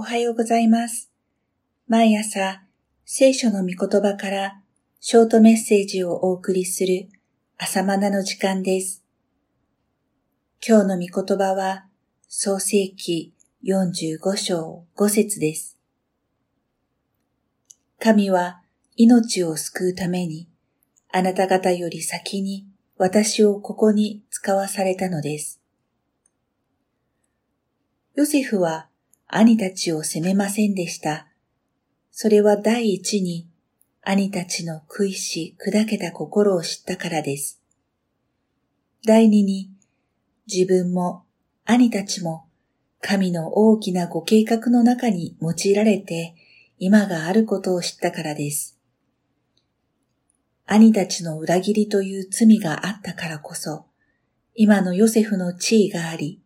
おはようございます。毎朝、聖書の御言葉からショートメッセージをお送りする朝マナの時間です。今日の御言葉は、創世記45章5節です。神は命を救うために、あなた方より先に私をここに使わされたのです。ヨセフは兄たちを責めませんでした。それは第一に兄たちの食いし砕けた心を知ったからです。第二に自分も兄たちも神の大きなご計画の中に用いられて今があることを知ったからです。兄たちの裏切りという罪があったからこそ、今のヨセフの地位があり、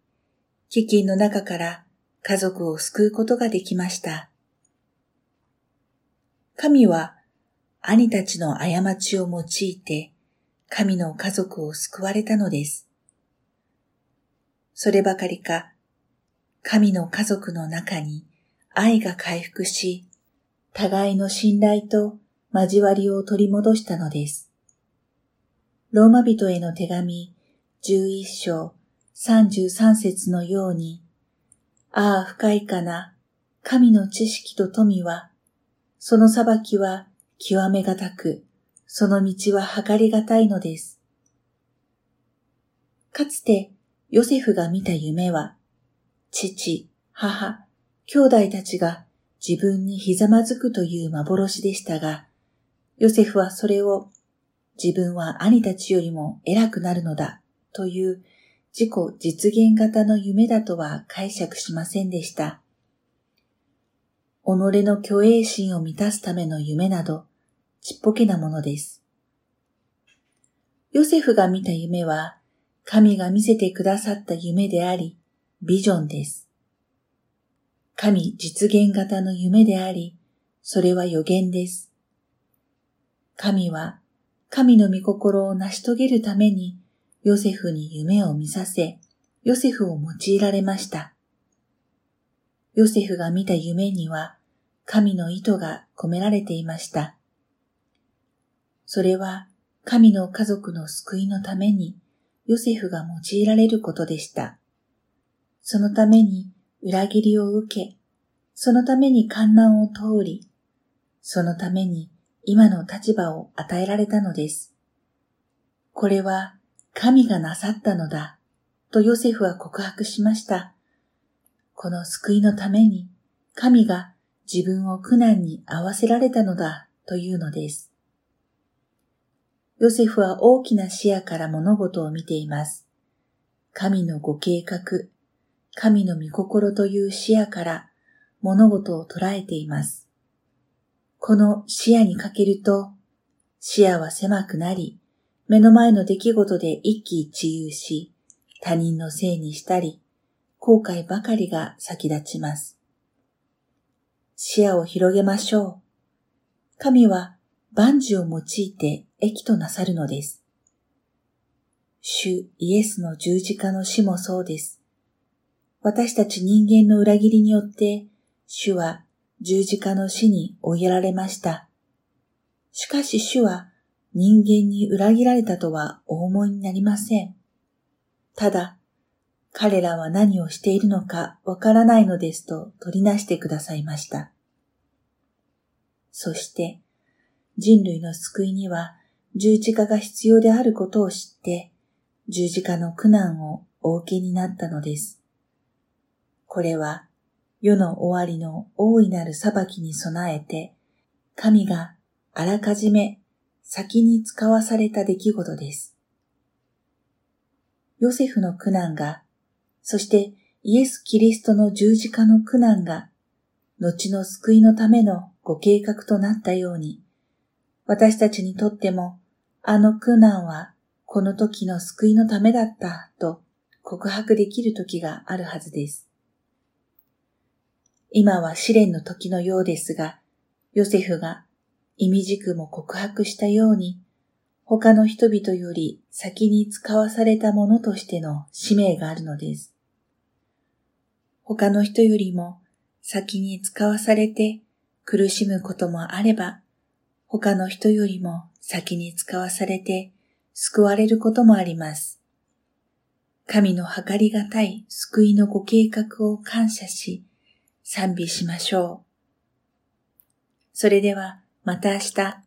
飢饉の中から家族を救うことができました。神は兄たちの過ちを用いて神の家族を救われたのです。そればかりか、神の家族の中に愛が回復し、互いの信頼と交わりを取り戻したのです。ローマ人への手紙11章33節のように、ああ深いかな、神の知識と富は、その裁きは極めがたく、その道は測りがたいのです。かつてヨセフが見た夢は、父、母、兄弟たちが自分にひざまずくという幻でしたが、ヨセフはそれを自分は兄たちよりも偉くなるのだという自己実現型の夢だとは解釈しませんでした。己の虚栄心を満たすための夢などちっぽけなものです。ヨセフが見た夢は神が見せてくださった夢であり、ビジョンです。神実現型の夢であり、それは予言です。神は神の御心を成し遂げるためにヨセフに夢を見させ、ヨセフを用いられました。ヨセフが見た夢には神の意図が込められていました。それは神の家族の救いのためにヨセフが用いられることでした。そのために裏切りを受け、そのために観難を通り、そのために今の立場を与えられたのです。これは神がなさったのだ、とヨセフは告白しました。この救いのために神が自分を苦難に合わせられたのだ、というのです。ヨセフは大きな視野から物事を見ています。神のご計画、神の御心という視野から物事を捉えています。この視野にかけると、視野は狭くなり、目の前の出来事で一喜一憂し、他人のせいにしたり、後悔ばかりが先立ちます。視野を広げましょう。神は万事を用いて益となさるのです。主イエスの十字架の死もそうです。私たち人間の裏切りによって、主は十字架の死に追いやられました。しかし主は人間に裏切られたとはお思いになりません。ただ、彼らは何をしているのかわからないのですと取りなしてくださいました。そして、人類の救いには十字架が必要であることを知って、十字架の苦難をお受けになったのです。これは世の終わりの大いなる裁きに備えて、神があらかじめ先に使わされた出来事です。ヨセフの苦難が、そしてイエス・キリストの十字架の苦難が、後の救いのためのご計画となったように、私たちにとっても、あの苦難はこの時の救いのためだったと告白できる時があるはずです。今は試練の時のようですが、ヨセフが意味軸も告白したように、他の人々より先に使わされたものとしての使命があるのです。他の人よりも先に使わされて苦しむこともあれば、他の人よりも先に使わされて救われることもあります。神の計りがたい救いのご計画を感謝し、賛美しましょう。それではまた明日。